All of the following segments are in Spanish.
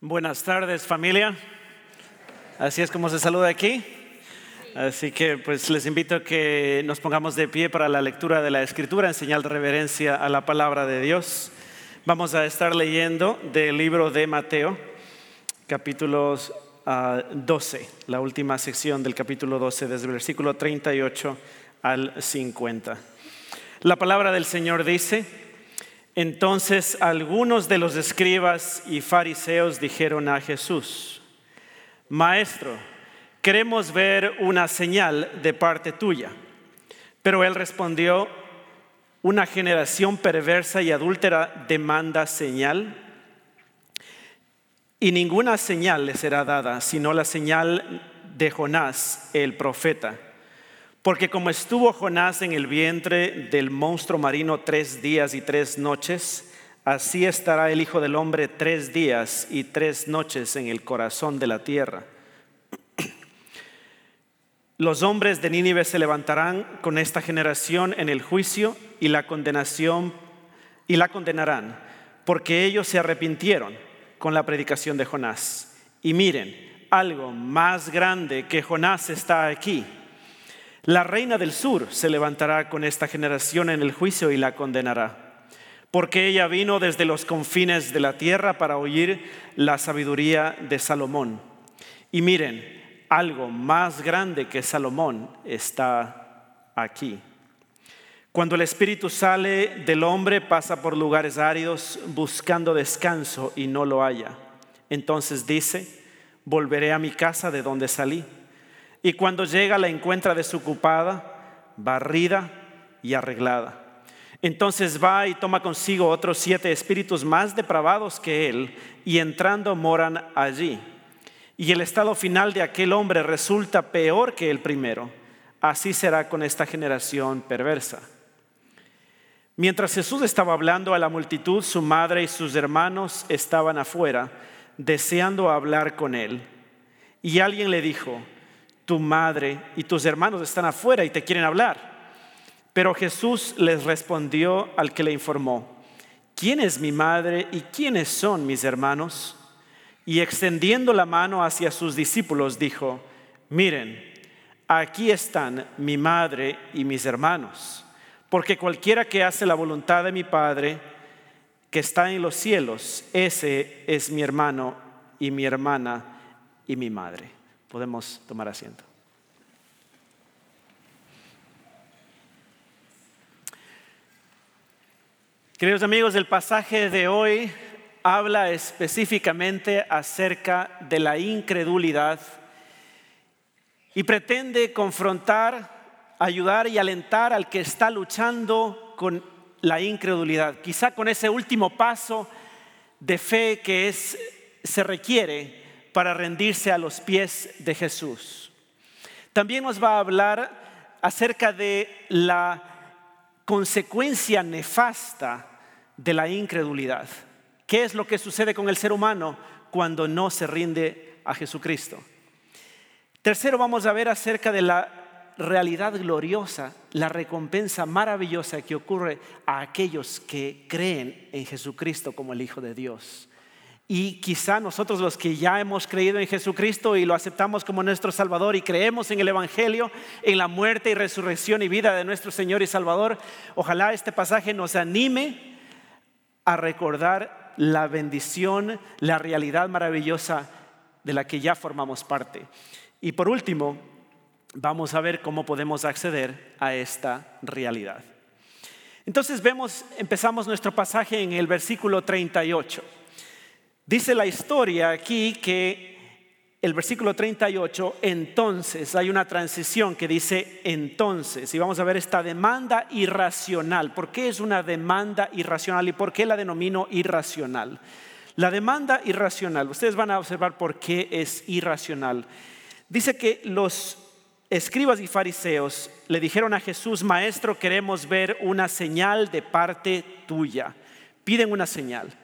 Buenas tardes familia. Así es como se saluda aquí. Así que pues les invito a que nos pongamos de pie para la lectura de la escritura en señal de reverencia a la palabra de Dios. Vamos a estar leyendo del libro de Mateo, capítulos 12, ah, la última sección del capítulo 12, desde el versículo 38 al 50. La palabra del Señor dice, entonces algunos de los escribas y fariseos dijeron a Jesús, Maestro, queremos ver una señal de parte tuya. Pero él respondió, una generación perversa y adúltera demanda señal y ninguna señal le será dada, sino la señal de Jonás, el profeta. Porque como estuvo Jonás en el vientre del monstruo marino tres días y tres noches, así estará el Hijo del Hombre tres días y tres noches en el corazón de la tierra. Los hombres de Nínive se levantarán con esta generación en el juicio y la condenación y la condenarán, porque ellos se arrepintieron con la predicación de Jonás. Y miren, algo más grande que Jonás está aquí. La reina del sur se levantará con esta generación en el juicio y la condenará, porque ella vino desde los confines de la tierra para oír la sabiduría de Salomón. Y miren, algo más grande que Salomón está aquí. Cuando el espíritu sale del hombre, pasa por lugares áridos buscando descanso y no lo halla. Entonces dice, volveré a mi casa de donde salí y cuando llega la encuentra desocupada, barrida y arreglada. Entonces va y toma consigo otros siete espíritus más depravados que él y entrando moran allí. Y el estado final de aquel hombre resulta peor que el primero. Así será con esta generación perversa. Mientras Jesús estaba hablando a la multitud, su madre y sus hermanos estaban afuera, deseando hablar con él. Y alguien le dijo, tu madre y tus hermanos están afuera y te quieren hablar. Pero Jesús les respondió al que le informó, ¿quién es mi madre y quiénes son mis hermanos? Y extendiendo la mano hacia sus discípulos dijo, miren, aquí están mi madre y mis hermanos, porque cualquiera que hace la voluntad de mi Padre, que está en los cielos, ese es mi hermano y mi hermana y mi madre. Podemos tomar asiento. Queridos amigos, el pasaje de hoy habla específicamente acerca de la incredulidad y pretende confrontar, ayudar y alentar al que está luchando con la incredulidad, quizá con ese último paso de fe que es, se requiere para rendirse a los pies de Jesús. También nos va a hablar acerca de la consecuencia nefasta de la incredulidad. ¿Qué es lo que sucede con el ser humano cuando no se rinde a Jesucristo? Tercero, vamos a ver acerca de la realidad gloriosa, la recompensa maravillosa que ocurre a aquellos que creen en Jesucristo como el Hijo de Dios. Y quizá nosotros los que ya hemos creído en Jesucristo y lo aceptamos como nuestro Salvador y creemos en el Evangelio, en la muerte y resurrección y vida de nuestro Señor y Salvador, ojalá este pasaje nos anime a recordar la bendición, la realidad maravillosa de la que ya formamos parte. Y por último, vamos a ver cómo podemos acceder a esta realidad. Entonces vemos, empezamos nuestro pasaje en el versículo 38. Dice la historia aquí que el versículo 38, entonces, hay una transición que dice entonces, y vamos a ver esta demanda irracional. ¿Por qué es una demanda irracional y por qué la denomino irracional? La demanda irracional, ustedes van a observar por qué es irracional. Dice que los escribas y fariseos le dijeron a Jesús, Maestro, queremos ver una señal de parte tuya. Piden una señal.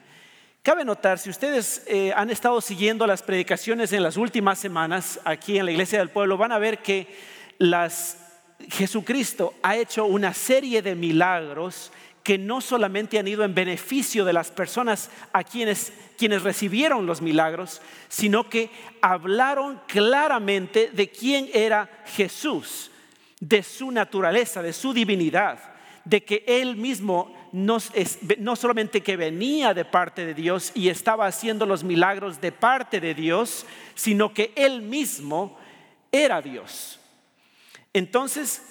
Cabe notar, si ustedes eh, han estado siguiendo las predicaciones en las últimas semanas aquí en la Iglesia del Pueblo, van a ver que Jesucristo ha hecho una serie de milagros que no solamente han ido en beneficio de las personas a quienes, quienes recibieron los milagros, sino que hablaron claramente de quién era Jesús, de su naturaleza, de su divinidad, de que Él mismo no, no solamente que venía de parte de Dios y estaba haciendo los milagros de parte de Dios, sino que Él mismo era Dios. Entonces,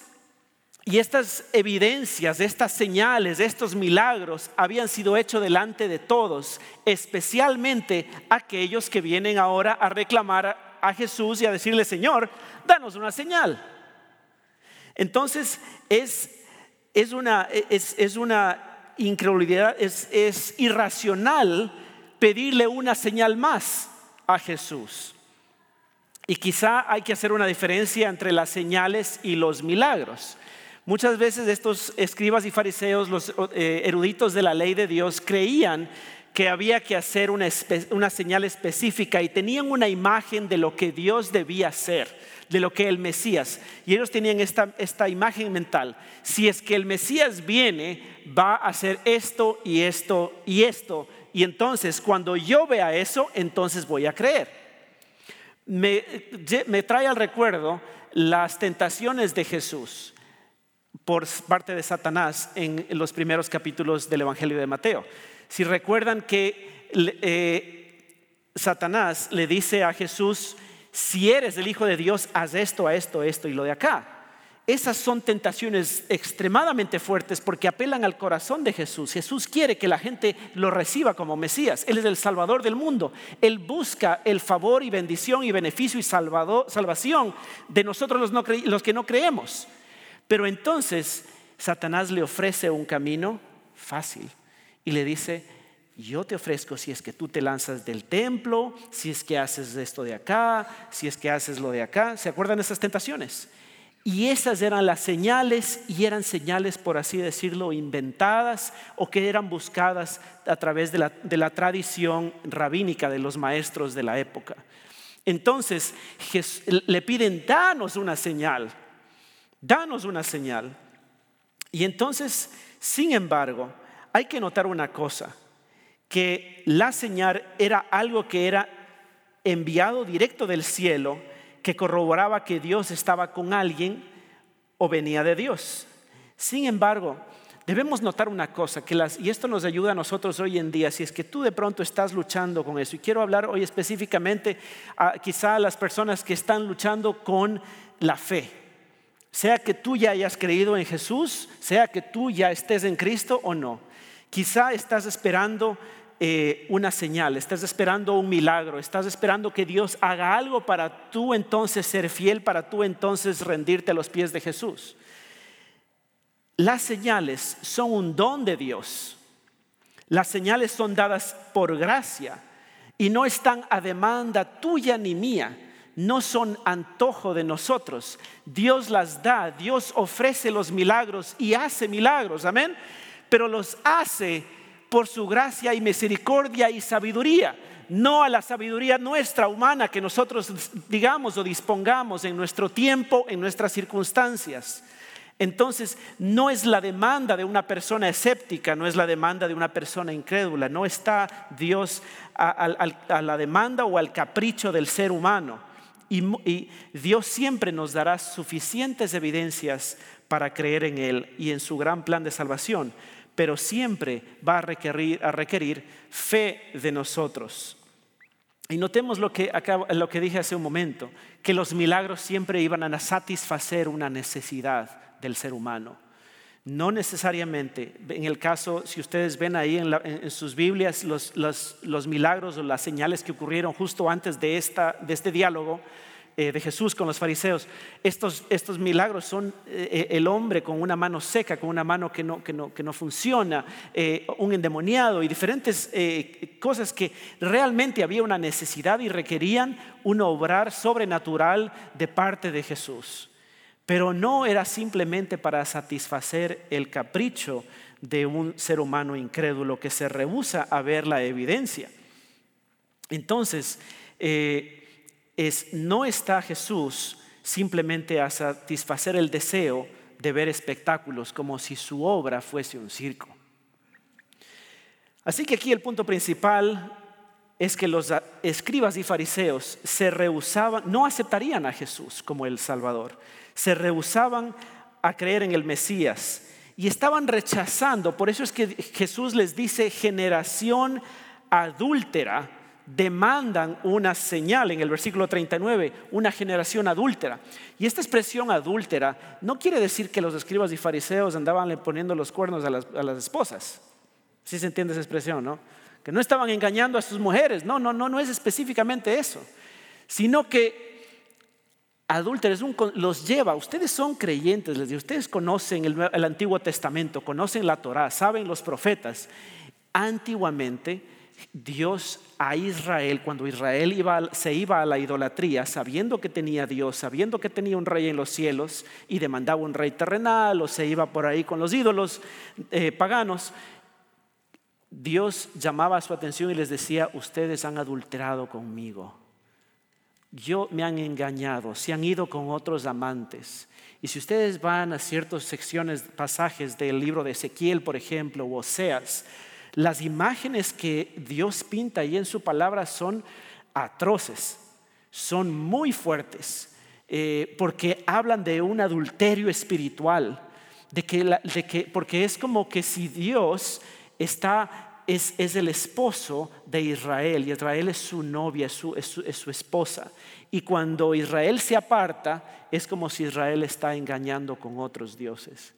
y estas evidencias, estas señales, estos milagros habían sido hechos delante de todos, especialmente aquellos que vienen ahora a reclamar a Jesús y a decirle, Señor, danos una señal. Entonces es, es, una, es, una, incredulidad, es, es irracional pedirle una señal más a Jesús. Y quizá hay que hacer una diferencia entre las señales y los milagros. Muchas veces estos escribas y fariseos, los eh, eruditos de la ley de Dios, creían que había que hacer una, señal específica y tenían una imagen de lo que Dios debía hacer, de lo que el Mesías. Y ellos tenían esta, esta imagen mental. Si es que el Mesías viene, va a hacer esto y esto y esto. Y entonces cuando yo vea eso, entonces voy a creer. Me, me trae al recuerdo las tentaciones de Jesús por parte de Satanás en los primeros capítulos del Evangelio de Mateo. Si recuerdan que eh, Satanás le dice a Jesús, si eres el Hijo de Dios, haz esto, a esto, esto y lo de acá. Esas son tentaciones extremadamente fuertes porque apelan al corazón de Jesús. Jesús quiere que la gente lo reciba como Mesías. Él es el Salvador del mundo. Él busca el favor y bendición y beneficio y salvación de nosotros los que no creemos. Pero entonces Satanás le ofrece un camino fácil y le dice, yo te ofrezco si es que tú te lanzas del templo, si es que haces esto de acá, si es que haces lo de acá. ¿Se acuerdan de esas tentaciones? Y esas eran las señales y eran señales, por así decirlo, inventadas o que eran buscadas a través de la, de la tradición rabínica de los maestros de la época. Entonces le piden, danos una señal danos una señal. Y entonces, sin embargo, hay que notar una cosa, que la señal era algo que era enviado directo del cielo, que corroboraba que Dios estaba con alguien o venía de Dios. Sin embargo, debemos notar una cosa, que las, y esto nos ayuda a nosotros hoy en día, si es que tú de pronto estás luchando con eso, y quiero hablar hoy específicamente a, quizá a las personas que están luchando con la fe sea que tú ya hayas creído en Jesús, sea que tú ya estés en Cristo o no. Quizá estás esperando eh, una señal, estás esperando un milagro, estás esperando que Dios haga algo para tú entonces ser fiel, para tú entonces rendirte a los pies de Jesús. Las señales son un don de Dios. Las señales son dadas por gracia y no están a demanda tuya ni mía no son antojo de nosotros. Dios las da, Dios ofrece los milagros y hace milagros, amén. Pero los hace por su gracia y misericordia y sabiduría, no a la sabiduría nuestra humana que nosotros digamos o dispongamos en nuestro tiempo, en nuestras circunstancias. Entonces, no es la demanda de una persona escéptica, no es la demanda de una persona incrédula, no está Dios a, la demanda o al capricho del ser humano. Y, Dios siempre nos dará suficientes evidencias para creer en Él y en su gran plan de salvación, pero siempre va a requerir, a requerir fe de nosotros. Y notemos lo que, lo que dije hace un momento, que los milagros siempre iban a satisfacer una necesidad del ser humano. No necesariamente, en el caso, si ustedes ven ahí en, sus Biblias los, los, milagros o las señales que ocurrieron justo antes de, esta, de este diálogo de Jesús con los fariseos, estos, estos milagros son eh, eh, el hombre con una mano seca, con una mano que no, que no, que no funciona, un endemoniado y diferentes cosas que realmente había una necesidad y requerían un obrar sobrenatural de parte de Jesús. Pero no era simplemente para satisfacer el capricho de un ser humano incrédulo que se rehúsa a ver la evidencia. Entonces, eh, es, no está Jesús simplemente a satisfacer el deseo de ver espectáculos como si su obra fuese un circo. Así que aquí el punto principal es que los escribas y fariseos se rehusaban, no aceptarían a Jesús como el Salvador, se rehusaban a creer en el Mesías y estaban rechazando, por eso es que Jesús les dice generación adúltera, demandan una señal en el versículo 39, una generación adúltera. Y esta expresión adúltera no quiere decir que los escribas y fariseos andaban poniendo los cuernos a las, a las esposas. Si se entiende esa expresión, ¿no? Que no estaban engañando a sus mujeres. No, no, no, no es específicamente eso. Sino que adúlteros los lleva. Ustedes son creyentes, les digo, ustedes conocen el, el Antiguo Testamento, conocen la Torá, saben los profetas. Antiguamente, Dios a Israel, cuando Israel se iba a la idolatría, sabiendo que tenía Dios, sabiendo que tenía un rey en los cielos y demandaba un rey terrenal o se iba por ahí con los ídolos eh, paganos, Dios llamaba su atención y les decía, ustedes han adulterado conmigo. Yo me han engañado, se han ido con otros amantes. Y si ustedes van a ciertas secciones, pasajes del libro de Ezequiel, por ejemplo, o Oseas, las imágenes que Dios pinta ahí en su palabra son atroces, son muy fuertes, eh, porque hablan de un adulterio espiritual, de que, de que, porque es como que si Dios está, es, el esposo de Israel y Israel es su novia, es su, es su, esposa. Y cuando Israel se aparta, es como si Israel está engañando con otros dioses.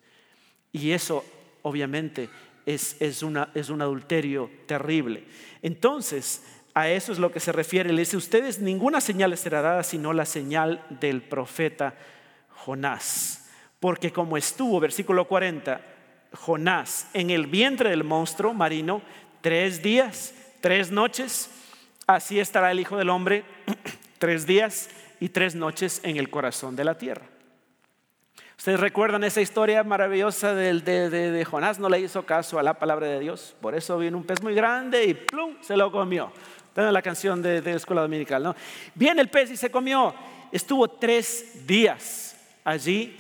Y eso, obviamente, es, es, una, es un adulterio terrible. Entonces, a eso es lo que se refiere. Le dice, ustedes ninguna señal será dada sino la señal del profeta Jonás. Porque como estuvo, versículo 40, Jonás en el vientre del monstruo marino tres días, tres noches. Así estará el Hijo del Hombre tres días y tres noches en el corazón de la tierra. Ustedes recuerdan esa historia maravillosa de, de, Jonás, no le hizo caso a la palabra de Dios, por eso vino un pez muy grande y plum, se lo comió. Tengo la canción de, la escuela dominical, ¿no? Viene el pez y se comió. Estuvo tres días allí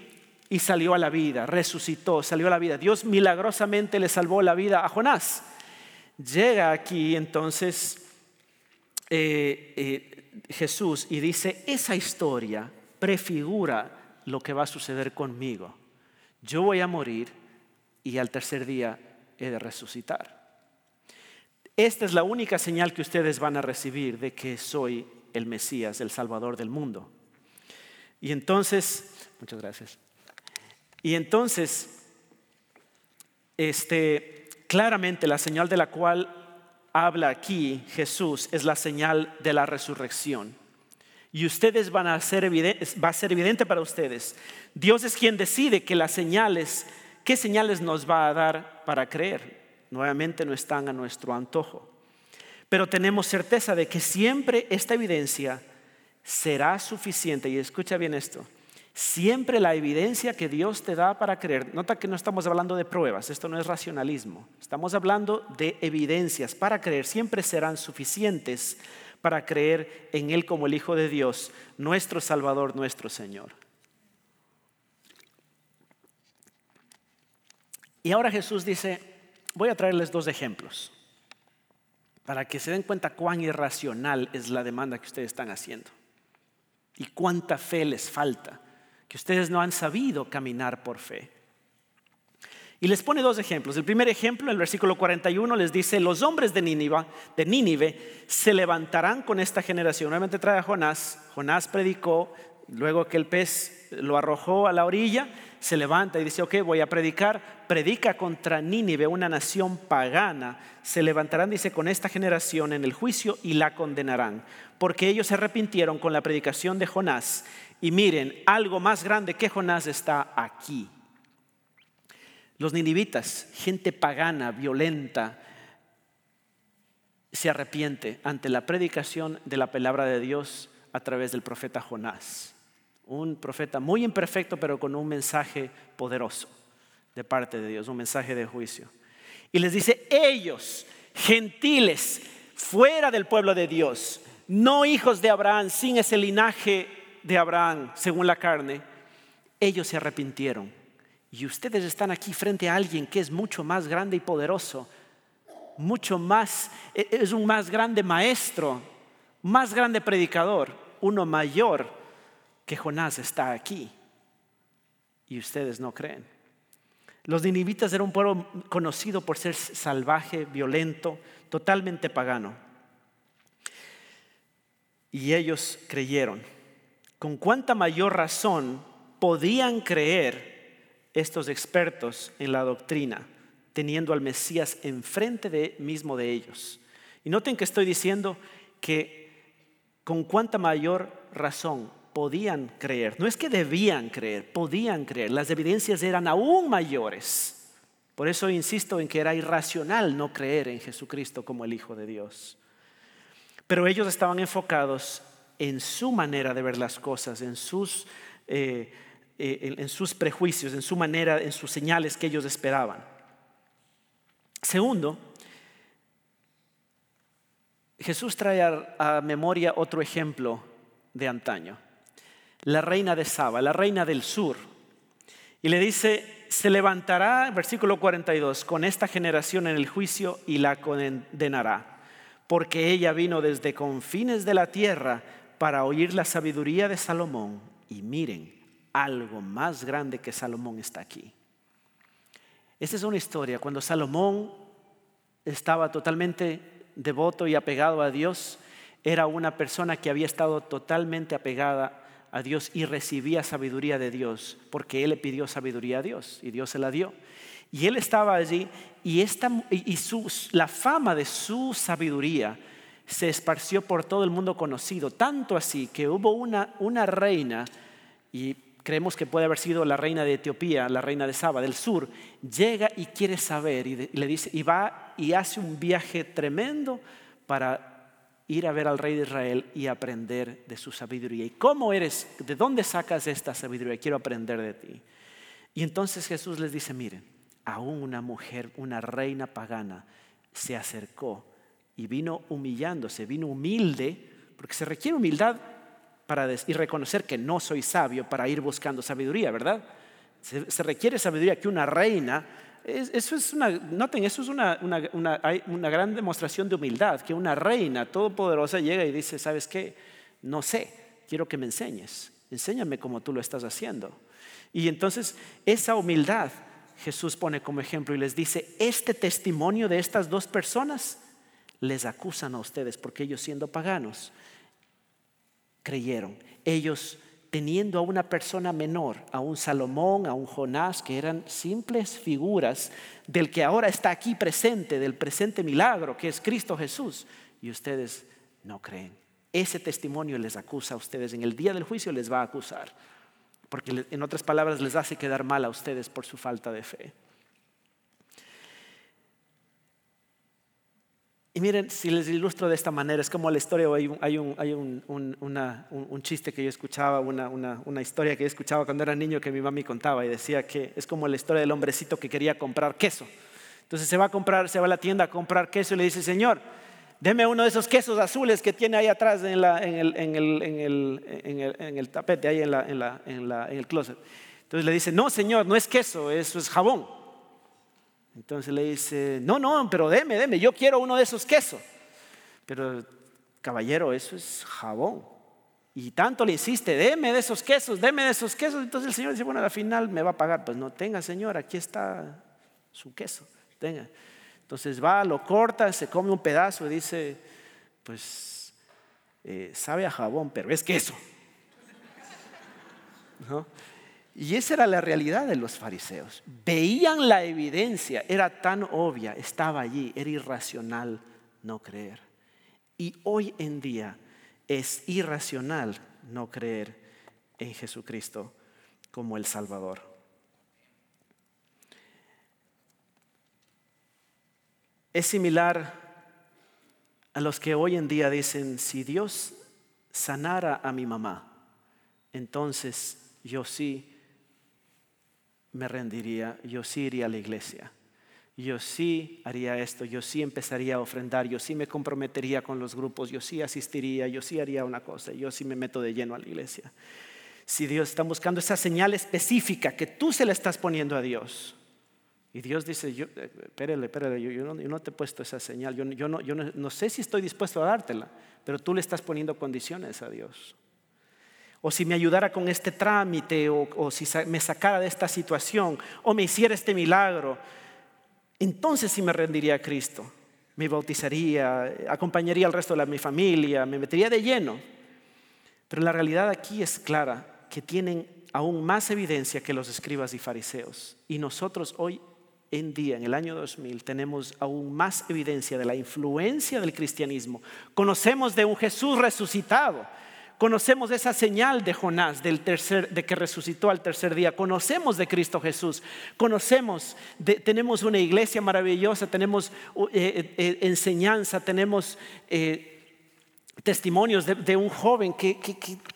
y salió a la vida, resucitó, salió a la vida. Dios milagrosamente le salvó la vida a Jonás. Llega aquí entonces eh, eh, Jesús y dice, esa historia prefigura lo que va a suceder conmigo. Yo voy a morir y al tercer día he de resucitar. Esta es la única señal que ustedes van a recibir de que soy el Mesías, el Salvador del mundo. Y entonces, muchas gracias. Y entonces, este, claramente la señal de la cual habla aquí Jesús es la señal de la resurrección. Y ustedes van a ser evidente, va a ser evidente para ustedes. Dios es quien decide que las señales, qué señales nos va a dar para creer. Nuevamente no están a nuestro antojo. Pero tenemos certeza de que siempre esta evidencia será suficiente. Y escucha bien esto Siempre la evidencia que Dios te da para creer, nota que no estamos hablando de pruebas, esto no es racionalismo, estamos hablando de evidencias para creer, siempre serán suficientes para creer en Él como el Hijo de Dios, nuestro Salvador, nuestro Señor. Y ahora Jesús dice, voy a traerles dos ejemplos para que se den cuenta cuán irracional es la demanda que ustedes están haciendo y cuánta fe les falta que ustedes no han sabido caminar por fe. Y les pone dos ejemplos. El primer ejemplo, el versículo 41, les dice, los hombres de Nínive, de Nínive se levantarán con esta generación. Nuevamente trae a Jonás. Jonás predicó, luego que el pez lo arrojó a la orilla, se levanta y dice, ok, voy a predicar. Predica contra Nínive, una nación pagana. Se levantarán, dice, con esta generación en el juicio y la condenarán. Porque ellos se arrepintieron con la predicación de Jonás y miren, algo más grande que Jonás está aquí. Los ninivitas, gente pagana, violenta, se arrepiente ante la predicación de la palabra de Dios a través del profeta Jonás. Un profeta muy imperfecto, pero con un mensaje poderoso de parte de Dios, un mensaje de juicio. Y les dice, ellos, gentiles, fuera del pueblo de Dios, no hijos de Abraham, sin ese linaje de Abraham, según la carne, ellos se arrepintieron. Y ustedes están aquí frente a alguien que es mucho más grande y poderoso mucho más, e, es un más grande maestro, más grande predicador, uno mayor que Jonás está aquí. Y ustedes no creen. Los ninivitas eran un pueblo conocido por ser salvaje, violento, totalmente pagano. Y ellos creyeron. ¿Con cuánta mayor razón podían creer estos expertos en la doctrina, teniendo al Mesías enfrente de, mismo de ellos? Y noten que estoy diciendo que con cuánta mayor razón podían creer. No es que debían creer, podían creer. Las evidencias eran aún mayores. Por eso insisto en que era irracional no creer en Jesucristo como el Hijo de Dios. Pero ellos estaban enfocados en su manera de ver las cosas, en sus, eh, eh, en sus prejuicios, en su manera, en sus señales que ellos esperaban. Segundo, Jesús trae a memoria otro ejemplo de antaño la reina de Saba, la reina del sur. Y le dice, se levantará, versículo 42, con esta generación en el juicio y la condenará, porque ella vino desde confines de la tierra para oír la sabiduría de Salomón. Y miren, algo más grande que Salomón está aquí. Esta es una historia, cuando Salomón estaba totalmente devoto y apegado a Dios, era una persona que había estado totalmente apegada a Dios y recibía sabiduría de Dios, porque él le pidió sabiduría a Dios y Dios se la dio. Y él estaba allí y, esta, y la fama de su sabiduría se esparció por todo el mundo conocido, tanto así que hubo una, una reina, y creemos que puede haber sido la reina de Etiopía, la reina de Saba, del sur, llega y quiere saber y le dice, y va y hace un viaje tremendo para ir a ver al rey de Israel y aprender de su sabiduría. ¿Y cómo eres? ¿De dónde sacas esta sabiduría? Quiero aprender de ti. Y entonces Jesús les dice, miren, aún una mujer, una reina pagana, se acercó y vino humillándose, vino humilde, porque se requiere humildad y reconocer que no soy sabio para ir buscando sabiduría, ¿verdad? se requiere sabiduría que una reina eso es una, noten, eso es una, una, gran demostración de humildad, que una reina todopoderosa llega y dice, ¿sabes qué? No sé, quiero que me enseñes, enséñame como tú lo estás haciendo. Y entonces esa humildad Jesús pone como ejemplo y les dice, este testimonio de estas dos personas les acusan a ustedes porque ellos siendo paganos creyeron, ellos teniendo a una persona menor, a un Salomón, a un Jonás, que eran simples figuras del que ahora está aquí presente, del presente milagro, que es Cristo Jesús, y ustedes no creen. Ese testimonio les acusa a ustedes, en el día del juicio les va a acusar, porque en otras palabras les hace quedar mal a ustedes por su falta de fe. Y miren, si les ilustro de esta manera, es como la historia, hay un, hay un, un, un chiste que yo escuchaba, una, historia que yo escuchaba cuando era niño que mi mami contaba y decía que es como la historia del hombrecito que quería comprar queso. Entonces se va a comprar, se va a la tienda a comprar queso y le dice, Señor, deme uno de esos quesos azules que tiene ahí atrás en, el, en, el, en, el, tapete, ahí en, la, en, la, en el closet. Entonces le dice, no, Señor, no es queso, eso es jabón. Entonces le dice, no, no, pero deme, deme, yo quiero uno de esos quesos. Pero caballero, eso es jabón. Y tanto le insiste, deme de esos quesos, deme de esos quesos. Entonces el Señor dice, bueno, al final me va a pagar. Pues no, tenga, Señor, aquí está su queso, tenga. Entonces va, lo corta, se come un pedazo y dice, pues eh, sabe a jabón, pero es queso. ¿No? Y esa era la realidad de los fariseos. Veían la evidencia, era tan obvia, estaba allí, era irracional no creer. Y hoy en día es irracional no creer en Jesucristo como el Salvador. Es similar a los que hoy en día dicen, si Dios sanara a mi mamá, entonces yo sí me rendiría, yo sí iría a la iglesia. Yo sí haría esto, yo sí empezaría a ofrendar, yo sí me comprometería con los grupos, yo sí asistiría, yo sí haría una cosa, yo sí me meto de lleno a la iglesia. Si Dios está buscando esa señal específica que tú se le estás poniendo a Dios, Y Dios dice, yo, eh, espérale, espérale, yo, no, te he puesto esa señal, yo, yo, no, yo no, sé si estoy dispuesto a dártela, pero tú le estás poniendo condiciones a Dios. O si me ayudara con este trámite, o, o si me sacara de esta situación, o me hiciera este milagro, entonces sí me rendiría a Cristo. Me bautizaría, acompañaría al resto de mi familia, me metería de lleno. Pero la realidad aquí es clara, que tienen aún más evidencia que los escribas y fariseos. Y nosotros hoy en día, en el año 2000, tenemos aún más evidencia de la influencia del cristianismo. Conocemos de un Jesús resucitado. Conocemos esa señal de Jonás del tercer, de que resucitó al tercer día. Conocemos de Cristo Jesús. Conocemos, tenemos una iglesia maravillosa, tenemos eh, eh, enseñanza, tenemos eh, testimonios de, un joven que,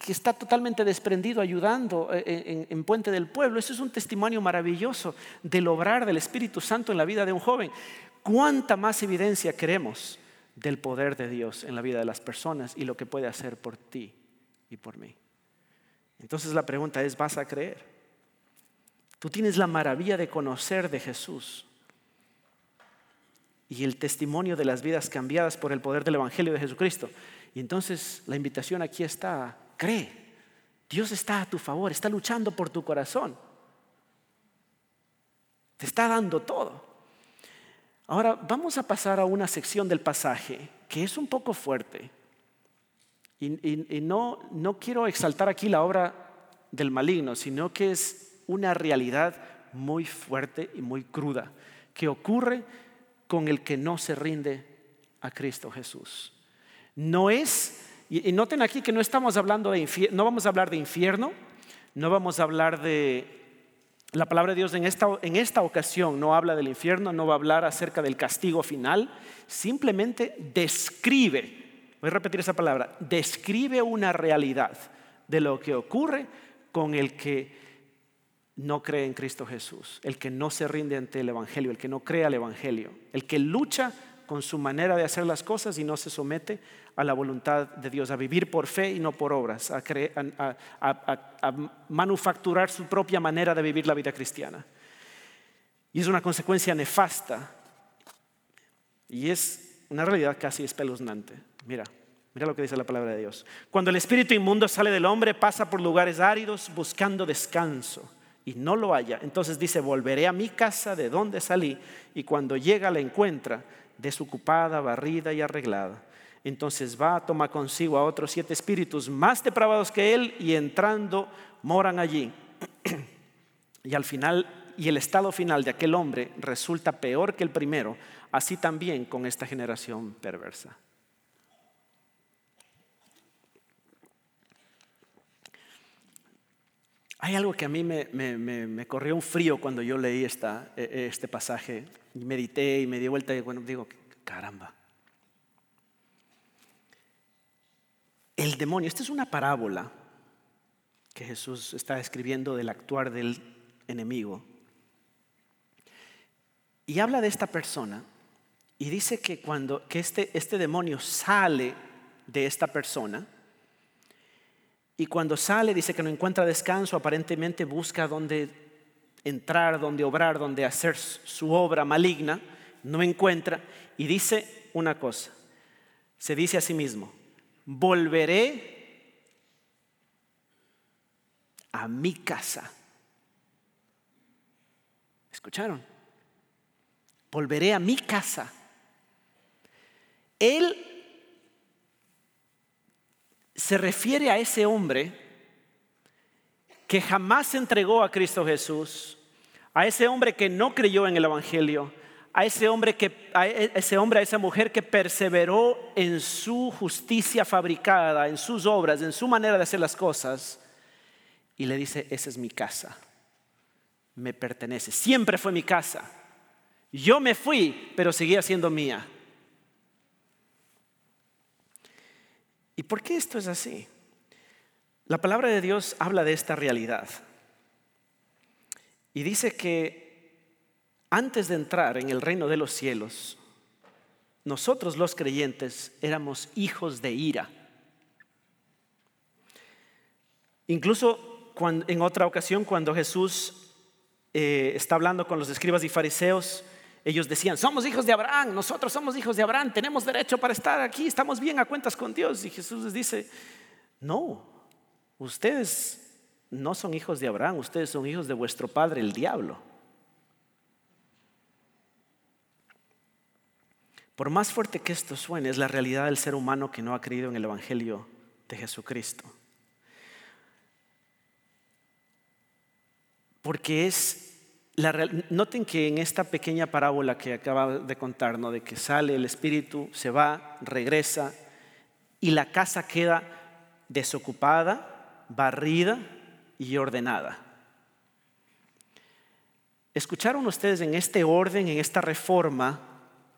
está totalmente desprendido ayudando eh, en, Puente del Pueblo. Eso es un testimonio maravilloso del obrar del Espíritu Santo en la vida de un joven. ¿Cuánta más evidencia queremos del poder de Dios en la vida de las personas y lo que puede hacer por ti y por mí? Entonces la pregunta es, ¿vas a creer? Tú tienes la maravilla de conocer de Jesús y el testimonio de las vidas cambiadas por el poder del Evangelio de Jesucristo. Y entonces la invitación aquí está, cree, Dios está a tu favor, está luchando por tu corazón, te está dando todo. Ahora vamos a pasar a una sección del pasaje que es un poco fuerte. Y, no, no quiero exaltar aquí la obra del maligno, sino que es una realidad muy fuerte y muy cruda que ocurre con el que no se rinde a Cristo Jesús. No es, y, noten aquí que no estamos hablando de infierno, no vamos a hablar de infierno, no vamos a hablar de, la palabra de Dios en esta, en esta ocasión no habla del infierno, no va a hablar acerca del castigo final, simplemente describe, voy a repetir esa palabra, describe una realidad de lo que ocurre con el que no cree en Cristo Jesús, el que no se rinde ante el Evangelio, el que no cree al Evangelio, el que lucha con su manera de hacer las cosas y no se somete a la voluntad de Dios, a vivir por fe y no por obras, a, manufacturar su propia manera de vivir la vida cristiana. Y es una consecuencia nefasta y es una realidad casi espeluznante. Mira, mira lo que dice la palabra de Dios. Cuando el espíritu inmundo sale del hombre, pasa por lugares áridos buscando descanso y no lo haya. Entonces dice, volveré a mi casa de donde salí y cuando llega la encuentra desocupada, barrida y arreglada. Entonces va, toma consigo a otros siete espíritus más depravados que él y entrando moran allí. y al final, y el estado final de aquel hombre resulta peor que el primero, así también con esta generación perversa. Hay algo que a mí me, corrió un frío cuando yo leí esta, e, e, este pasaje y medité y me di vuelta y bueno, digo, caramba. El demonio, esta es una parábola que Jesús está escribiendo del actuar del enemigo. Y habla de esta persona y dice que cuando que este, este demonio sale de esta persona, y cuando sale dice que no encuentra descanso, aparentemente busca dónde entrar, dónde obrar, dónde hacer su obra maligna, no encuentra y dice una cosa, se dice a sí mismo, volveré a mi casa. ¿Escucharon? Volveré a mi casa. Él se refiere a ese hombre que jamás entregó a Cristo Jesús, a ese hombre que no creyó en el Evangelio, a ese hombre, que, a ese hombre, a esa mujer que perseveró en su justicia fabricada, en sus obras, en su manera de hacer las cosas, y le dice, esa es mi casa, me pertenece, siempre fue mi casa. Yo me fui, pero seguía siendo mía. ¿Y por qué esto es así? La palabra de Dios habla de esta realidad y dice que antes de entrar en el reino de los cielos, nosotros los creyentes éramos hijos de ira. Incluso en otra ocasión cuando Jesús eh, está hablando con los escribas y fariseos, ellos decían, somos hijos de Abraham, nosotros somos hijos de Abraham, tenemos derecho para estar aquí, estamos bien a cuentas con Dios. Y Jesús les dice, no, ustedes no son hijos de Abraham, ustedes son hijos de vuestro padre, el diablo. Por más fuerte que esto suene, es la realidad del ser humano que no ha creído en el Evangelio de Jesucristo. Porque es noten que en esta pequeña parábola que acaba de contar, ¿no? de que sale el espíritu, se va, regresa y la casa queda desocupada, barrida y ordenada. ¿Escucharon ustedes en este orden, en esta reforma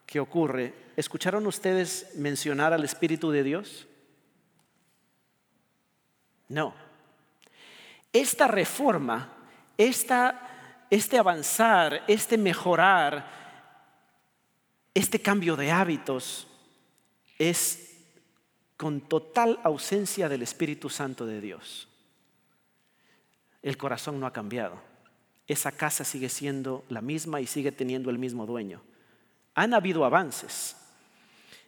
que ocurre, escucharon ustedes mencionar al Espíritu de Dios? No. Esta reforma, este avanzar, este mejorar, este cambio de hábitos es con total ausencia del Espíritu Santo de Dios. El corazón no ha cambiado. Esa casa sigue siendo la misma y sigue teniendo el mismo dueño. Han habido avances.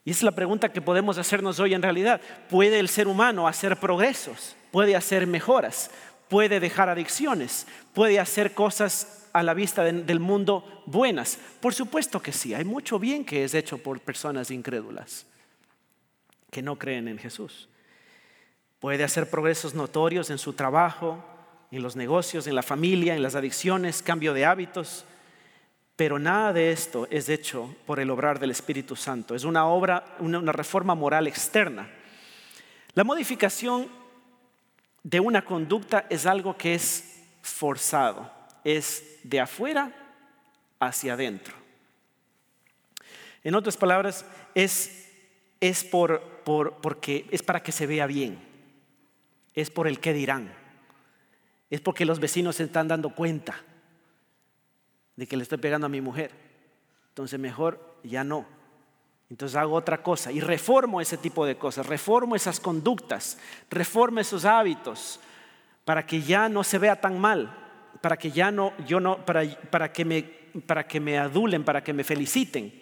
Y es la pregunta que podemos hacernos hoy en realidad. ¿Puede el ser humano hacer progresos? ¿Puede hacer mejoras? ¿Puede dejar adicciones? ¿Puede hacer cosas a la vista del mundo buenas? Por supuesto que sí. Hay mucho bien que es hecho por personas incrédulas que no creen en Jesús. Puede hacer progresos notorios en su trabajo, en los negocios, en la familia, en las adicciones, cambio de hábitos. Pero nada de esto es hecho por el obrar del Espíritu Santo. Es una obra, una, reforma moral externa. La modificación de una conducta es algo que es forzado, es de afuera hacia adentro. En otras palabras, es, es, por, por, porque, es para que se vea bien, es por el que dirán, es porque los vecinos se están dando cuenta de que le estoy pegando a mi mujer. Entonces mejor ya no. Entonces hago otra cosa y reformo ese tipo de cosas, reformo esas conductas, reformo esos hábitos para que ya no se vea tan mal, para que ya no, yo no, para, para, que, me, para que me adulen, para que me feliciten.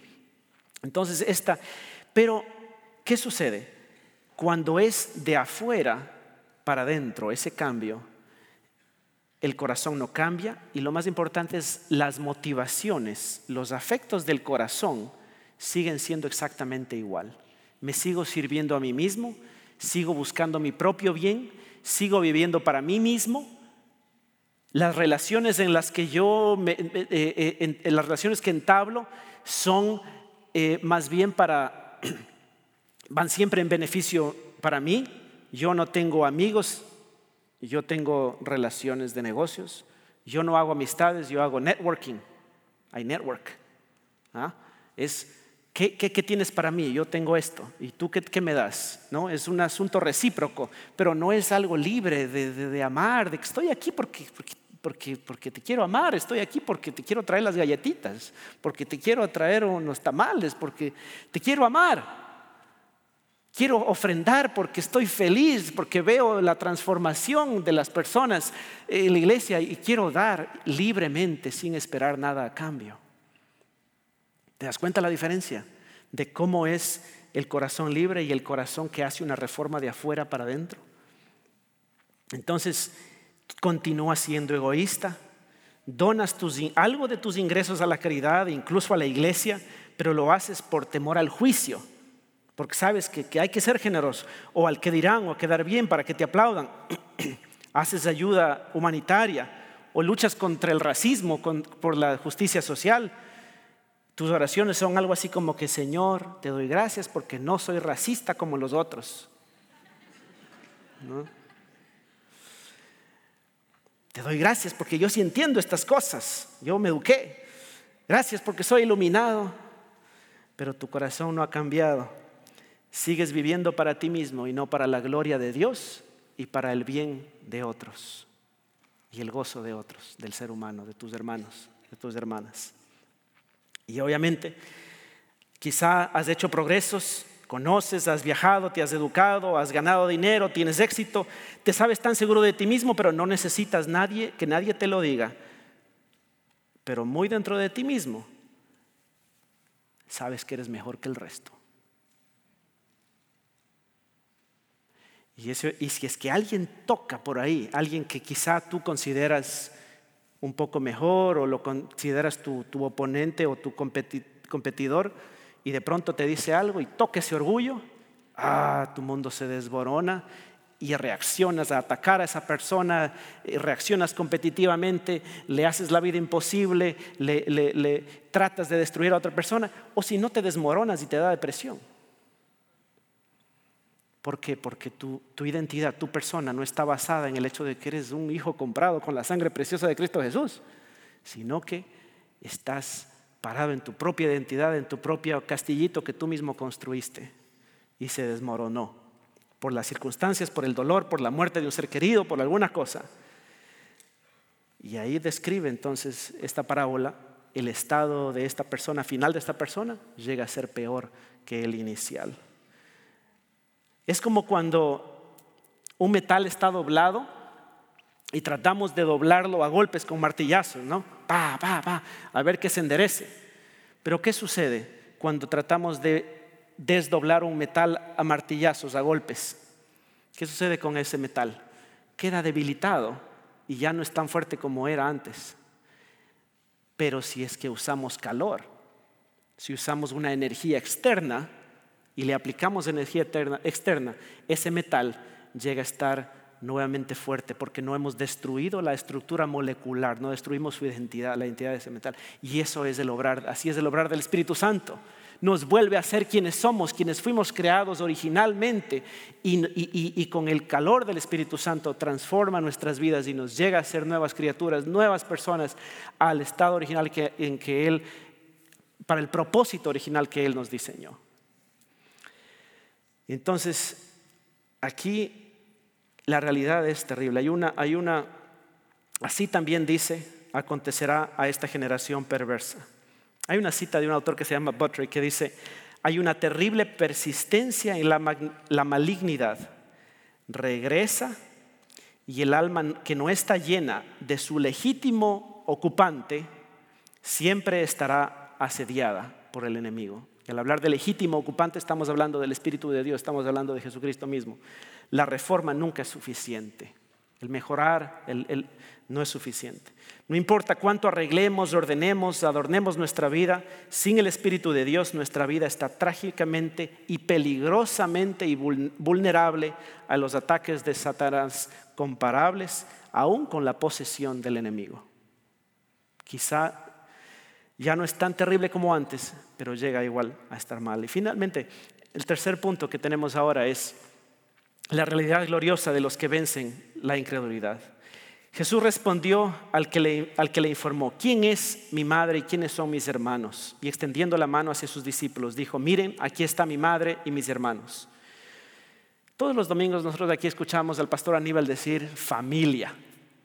Entonces esta, pero ¿qué sucede? Cuando es de afuera para adentro ese cambio, el corazón no cambia y lo más importante es las motivaciones, los afectos del corazón siguen siendo exactamente igual. Me sigo sirviendo a mí mismo, sigo buscando mi propio bien, sigo viviendo para mí mismo. Las relaciones en las que yo, eh, eh, en, las relaciones que entablo son eh, más bien para, van siempre en beneficio para mí. Yo no tengo amigos yo tengo relaciones de negocios, yo no hago amistades, yo hago networking, hay network. ¿ah? Es, ¿qué, tienes para mí? Yo tengo esto, ¿y tú qué, me das? ¿No? Es un asunto recíproco, pero no es algo libre de, amar, de que estoy aquí porque, porque, porque, te quiero amar, estoy aquí porque te quiero traer las galletitas, porque te quiero traer unos tamales, porque te quiero amar. Quiero ofrendar porque estoy feliz, porque veo la transformación de las personas en la iglesia y quiero dar libremente sin esperar nada a cambio. ¿Te das cuenta la diferencia de cómo es el corazón libre y el corazón que hace una reforma de afuera para adentro? Entonces, continúas siendo egoísta, donas algo de tus ingresos a la caridad, incluso a la iglesia, pero lo haces por temor al juicio porque sabes que, hay que ser generoso, o al que dirán, o a quedar bien para que te aplaudan. Haces ayuda humanitaria, o luchas contra el racismo, por la justicia social. Tus oraciones son algo así como que, Señor, te doy gracias porque no soy racista como los otros. Te doy gracias porque yo sí entiendo estas cosas. Yo me eduqué. Gracias porque soy iluminado. Pero tu corazón no ha cambiado sigues viviendo para ti mismo y no para la gloria de Dios y para el bien de otros y el gozo de otros, del ser humano, de tus hermanos, de tus hermanas. Y obviamente, quizá has hecho progresos, conoces, has viajado, te has educado, has ganado dinero, tienes éxito, te sabes tan seguro de ti mismo, pero no necesitas nadie que nadie te lo diga. pero muy dentro de ti mismo, sabes que eres mejor que el resto. Y, si es que alguien toca por ahí, alguien que quizá tú consideras un poco mejor o lo consideras tu, oponente o tu competidor y de pronto te dice algo y toca ese orgullo, ah, tu mundo se desborona y reaccionas a atacar a esa persona, reaccionas competitivamente, le haces la vida imposible, le, le tratas de destruir a otra persona, o si no te desmoronas y te da depresión. ¿Por qué? Porque tu, identidad, tu persona no está basada en el hecho de que eres un hijo comprado con la sangre preciosa de Cristo Jesús, sino que estás parado en tu propia identidad, en tu propio castillito que tú mismo construiste y se desmoronó por las circunstancias, por el dolor, por la muerte de un ser querido, por alguna cosa. Y ahí describe entonces esta parábola, el estado de esta persona, final de esta persona, llega a ser peor que el inicial. Es como cuando un metal está doblado y tratamos de doblarlo a golpes con martillazos, ¿no? Pa, pa, pa, a ver que se enderece. Pero ¿qué sucede cuando tratamos de desdoblar un metal a martillazos, a golpes? ¿Qué sucede con ese metal? Queda debilitado y ya no es tan fuerte como era antes. Pero si es que usamos calor, si usamos una energía externa, y le aplicamos energía externa, ese metal llega a estar nuevamente fuerte porque no hemos destruido la estructura molecular, no destruimos su identidad, la identidad de ese metal. Y eso es el obrar, así es el obrar del Espíritu Santo. Nos vuelve a ser quienes somos, quienes fuimos creados originalmente y, y con el calor del Espíritu Santo transforma nuestras vidas y nos llega a ser nuevas criaturas, nuevas personas al estado original que, en que Él, para el propósito original que Él nos diseñó. Entonces, aquí la realidad es terrible. Hay una, hay una, así también dice, acontecerá a esta generación perversa. Hay una cita de un autor que se llama Buttrey que dice, hay una terrible persistencia en la, la malignidad. Regresa y el alma que no está llena de su legítimo ocupante siempre estará asediada por el enemigo al hablar de legítimo ocupante estamos hablando del Espíritu de Dios, estamos hablando de Jesucristo mismo. La reforma nunca es suficiente. El mejorar no es suficiente. No importa cuánto arreglemos, ordenemos, adornemos nuestra vida, sin el Espíritu de Dios nuestra vida está trágicamente y peligrosamente y vulnerable a los ataques de Satanás comparables aún con la posesión del enemigo. Quizá ya no es tan terrible como antes, pero llega igual a estar mal. Y finalmente, el tercer punto que tenemos ahora es la realidad gloriosa de los que vencen la incredulidad. Jesús respondió al que, le, informó, ¿quién es mi madre y quiénes son mis hermanos? Y extendiendo la mano hacia sus discípulos, dijo, miren, aquí está mi madre y mis hermanos. Todos los domingos nosotros aquí escuchamos al pastor Aníbal decir familia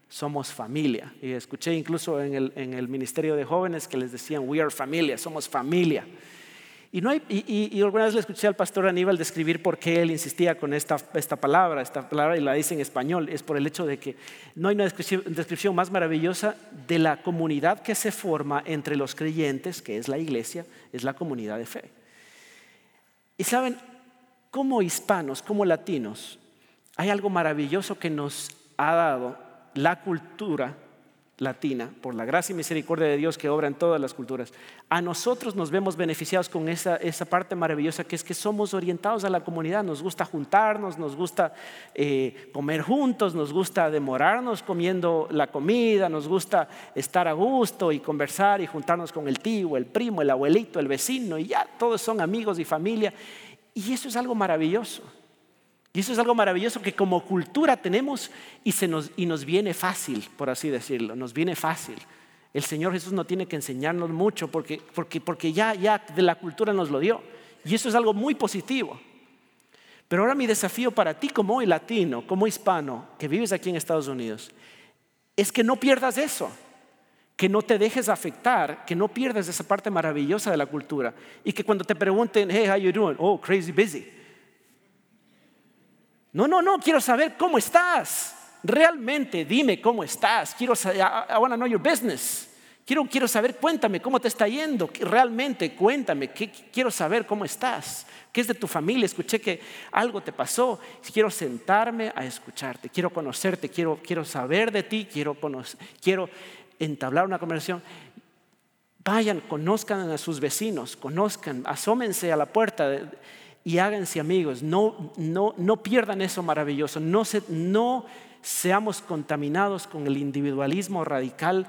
somos familia. Y escuché incluso en el, Ministerio de Jóvenes que les decían, we are familia, somos familia. Y, no hay, y, alguna vez le escuché al pastor Aníbal describir por qué él insistía con esta, esta palabra, esta palabra y la dice en español, es por el hecho de que no hay una descripción, descripción más maravillosa de la comunidad que se forma entre los creyentes, que es la iglesia, es la comunidad de fe. Y saben, como hispanos, como latinos, hay algo maravilloso que nos ha dado la cultura latina, por la gracia y misericordia de Dios que obra en todas las culturas, a nosotros nos vemos beneficiados con esa, parte maravillosa que es que somos orientados a la comunidad, nos gusta juntarnos, nos gusta eh, comer juntos, nos gusta demorarnos comiendo la comida, nos gusta estar a gusto y conversar y juntarnos con el tío, el primo, el abuelito, el vecino, y ya todos son amigos y familia. Y eso es algo maravilloso. Y eso es algo maravilloso que como cultura tenemos y, nos, viene fácil, por así decirlo, nos viene fácil. El Señor Jesús no tiene que enseñarnos mucho porque, ya, de la cultura nos lo dio. Y eso es algo muy positivo. Pero ahora mi desafío para ti como latino, como hispano, que vives aquí en Estados Unidos, es que no pierdas eso, que no te dejes afectar, que no pierdas esa parte maravillosa de la cultura y que cuando te pregunten, hey, how you doing? Oh, crazy busy. No, no, no, quiero saber cómo estás. Realmente dime cómo estás. Quiero saber, I, want to know your business. Quiero, quiero saber, cuéntame cómo te está yendo, realmente cuéntame, quiero saber cómo estás, qué es de tu familia, escuché que algo te pasó, quiero sentarme a escucharte, quiero conocerte, quiero, quiero saber de ti, quiero, quiero entablar una conversación. Vayan, conozcan a sus vecinos, conozcan, asómense a la puerta y háganse amigos. No, no, no pierdan eso maravilloso, no, se, no seamos contaminados con el individualismo radical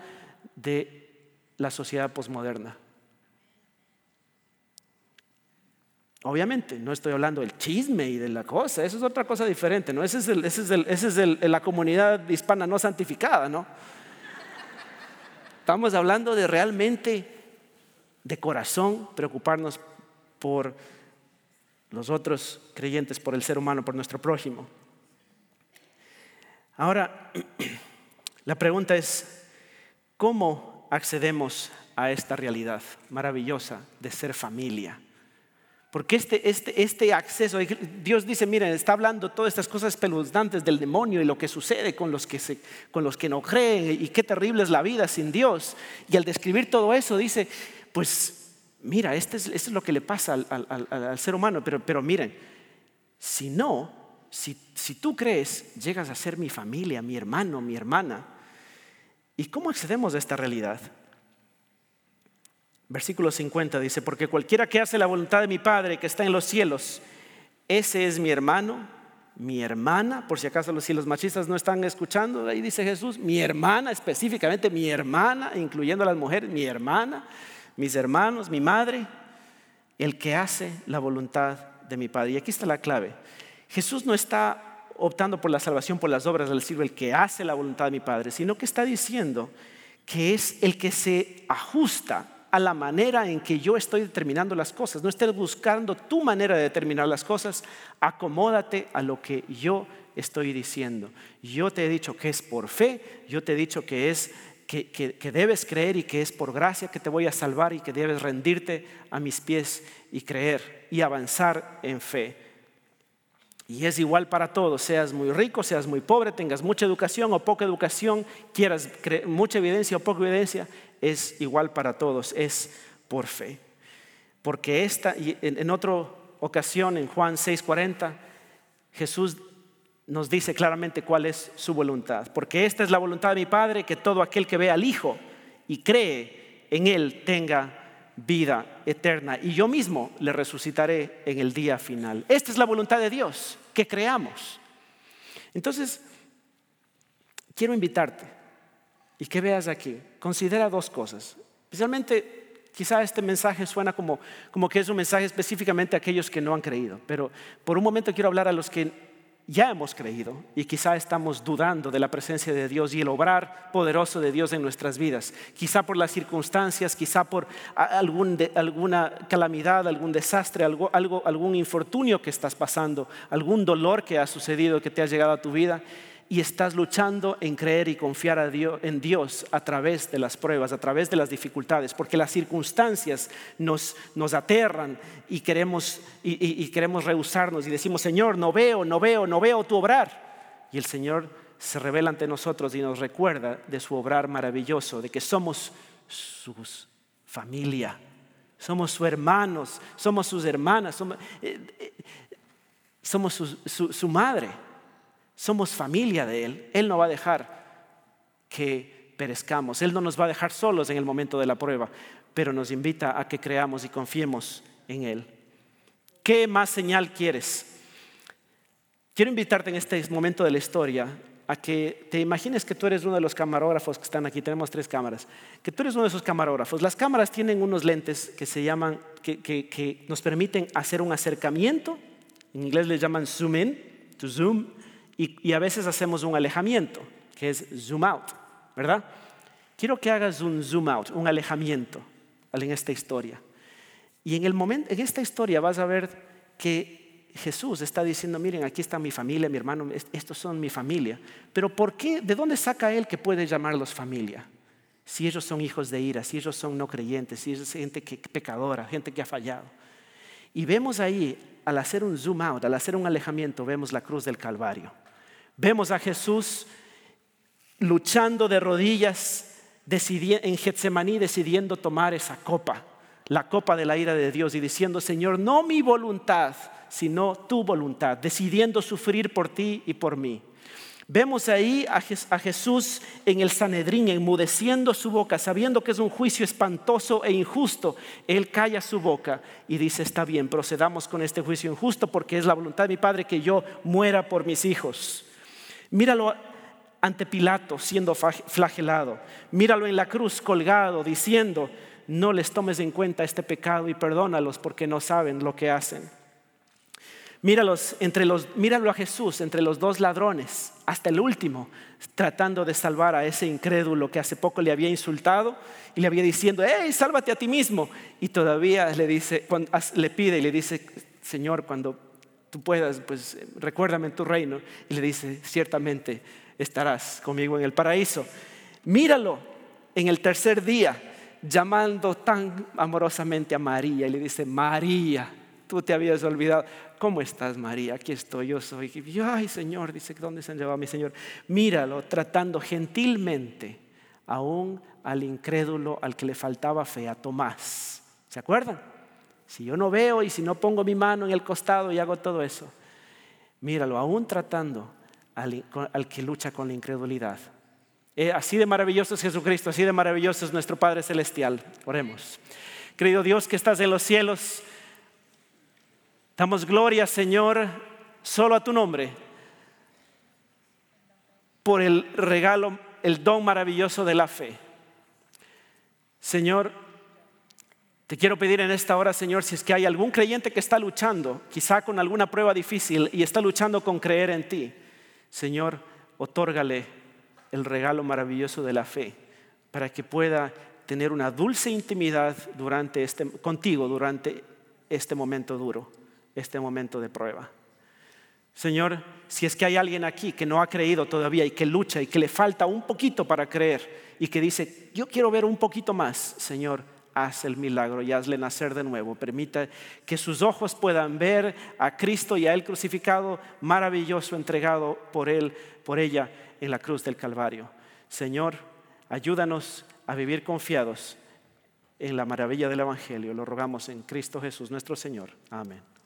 de la sociedad posmoderna. Obviamente, no estoy hablando del chisme y de la cosa, eso es otra cosa diferente, ¿no? Ese es, la comunidad hispana no santificada, ¿no? Estamos hablando de realmente, de corazón, preocuparnos por los otros creyentes, por el ser humano, por nuestro prójimo. Ahora, la pregunta es, ¿cómo accedemos a esta realidad maravillosa de ser familia. Porque este, este, este acceso, Dios dice, miren, está hablando todas estas cosas espeluznantes del demonio y lo que sucede con los que, se, con los que no creen y qué terrible es la vida sin Dios. Y al describir todo eso dice, pues mira, este es, esto es lo que le pasa al, ser humano, pero, pero miren, si no, si, tú crees, llegas a ser mi familia, mi hermano, mi hermana, ¿Y cómo accedemos a esta realidad? Versículo 50 dice, porque cualquiera que hace la voluntad de mi Padre que está en los cielos, ese es mi hermano, mi hermana, por si acaso los, machistas no están escuchando, ahí dice Jesús, mi hermana, específicamente mi hermana, incluyendo a las mujeres, mi hermana, mis hermanos, mi madre, el que hace la voluntad de mi Padre. Y aquí está la clave. Jesús no está optando por la salvación por las obras del sirve el que hace la voluntad de mi Padre, sino que está diciendo que es el que se ajusta a la manera en que yo estoy determinando las cosas. No estés buscando tu manera de determinar las cosas, acomódate a lo que yo estoy diciendo. Yo te he dicho que es por fe, yo te he dicho que es que, debes creer y que es por gracia que te voy a salvar y que debes rendirte a mis pies y creer y avanzar en fe. Y es igual para todos, seas muy rico, seas muy pobre, tengas mucha educación o poca educación, quieras mucha evidencia o poca evidencia, es igual para todos, es por fe. Porque esta, en, en otra ocasión, en Juan 6:40, Jesús nos dice claramente cuál es su voluntad. Porque esta es la voluntad de mi Padre, que todo aquel que ve al Hijo y cree en Él tenga vida eterna y yo mismo le resucitaré en el día final. Esta es la voluntad de Dios, que creamos. Entonces, quiero invitarte y que veas aquí, considera dos cosas. Especialmente, quizá este mensaje suena como, como que es un mensaje específicamente a aquellos que no han creído, pero por un momento quiero hablar a los que ya hemos creído y quizá estamos dudando de la presencia de Dios y el obrar poderoso de Dios en nuestras vidas. Quizá por las circunstancias, quizá por alguna calamidad, algún desastre, algún infortunio que estás pasando, algún dolor que ha sucedido, que te ha llegado a tu vida y estás luchando en creer y confiar en Dios a través de las pruebas, a través de las dificultades, porque las circunstancias nos, aterran y queremos, y, queremos rehusarnos y decimos, Señor, no veo, no veo, no veo tu obrar. Y el Señor se revela ante nosotros y nos recuerda de su obrar maravilloso, de que somos sus familia, somos sus hermanos, somos sus hermanas, somos, eh, eh, su madre somos familia de Él. Él no va a dejar que perezcamos. Él no nos va a dejar solos en el momento de la prueba, pero nos invita a que creamos y confiemos en Él. ¿Qué más señal quieres? Quiero invitarte en este momento de la historia a que te imagines que tú eres uno de los camarógrafos que están aquí, tenemos tres cámaras, que tú eres uno de esos camarógrafos. Las cámaras tienen unos lentes que se llaman, que, nos permiten hacer un acercamiento, en inglés le llaman zoom in, to zoom, y, a veces hacemos un alejamiento, que es zoom out, ¿verdad? Quiero que hagas un zoom out, un alejamiento en esta historia. Y en, el momento, en esta historia vas a ver que Jesús está diciendo, miren, aquí está mi familia, mi hermano, estos son mi familia. Pero ¿por qué? ¿De dónde saca él que puede llamarlos familia? Si ellos son hijos de ira, si ellos son no creyentes, si ellos son gente que, pecadora, gente que ha fallado. Y vemos ahí, al hacer un zoom out, al hacer un alejamiento, vemos la cruz del Calvario. Vemos a Jesús luchando de rodillas en Getsemaní decidiendo tomar esa copa, la copa de la ira de Dios y diciendo, Señor, no mi voluntad, sino tu voluntad, decidiendo sufrir por ti y por mí. Vemos ahí a Jesús en el Sanedrín, enmudeciendo su boca, sabiendo que es un juicio espantoso e injusto. Él calla su boca y dice, está bien, procedamos con este juicio injusto porque es la voluntad de mi Padre que yo muera por mis hijos. Míralo ante Pilato siendo flagelado. Míralo en la cruz colgado diciendo, no les tomes en cuenta este pecado y perdónalos porque no saben lo que hacen. Míralos entre los, míralo a Jesús entre los dos ladrones, hasta el último, tratando de salvar a ese incrédulo que hace poco le había insultado y le había diciendo, hey, sálvate a ti mismo. Y todavía le, dice, le pide y le dice, Señor, cuando tú puedas, pues recuérdame en tu reino. Y le dice, ciertamente estarás conmigo en el paraíso. Míralo en el tercer día, llamando tan amorosamente a María y le dice, María, tú te habías olvidado. ¿Cómo estás, María? Aquí estoy, yo soy. ay, Señor, dice, ¿dónde se han llevado a mi Señor? Míralo, tratando gentilmente aún al incrédulo, al que le faltaba fe, a Tomás. ¿Se acuerdan? Si yo no veo y si no pongo mi mano en el costado y hago todo eso, míralo, aún tratando al, que lucha con la incredulidad. Eh, así de maravilloso es Jesucristo, así de maravilloso es nuestro Padre Celestial. Oremos. Querido Dios que estás en los cielos, Damos gloria, Señor, solo a tu nombre, por el regalo, el don maravilloso de la fe. Señor, te quiero pedir en esta hora, Señor, si es que hay algún creyente que está luchando, quizá con alguna prueba difícil y está luchando con creer en ti, Señor, otórgale el regalo maravilloso de la fe para que pueda tener una dulce intimidad durante este, contigo durante este momento duro este momento de prueba. Señor, si es que hay alguien aquí que no ha creído todavía y que lucha y que le falta un poquito para creer y que dice, yo quiero ver un poquito más, Señor, haz el milagro y hazle nacer de nuevo. Permita que sus ojos puedan ver a Cristo y a Él crucificado, maravilloso, entregado por Él, por ella en la cruz del Calvario. Señor, ayúdanos a vivir confiados en la maravilla del Evangelio. Lo rogamos en Cristo Jesús, nuestro Señor. Amén.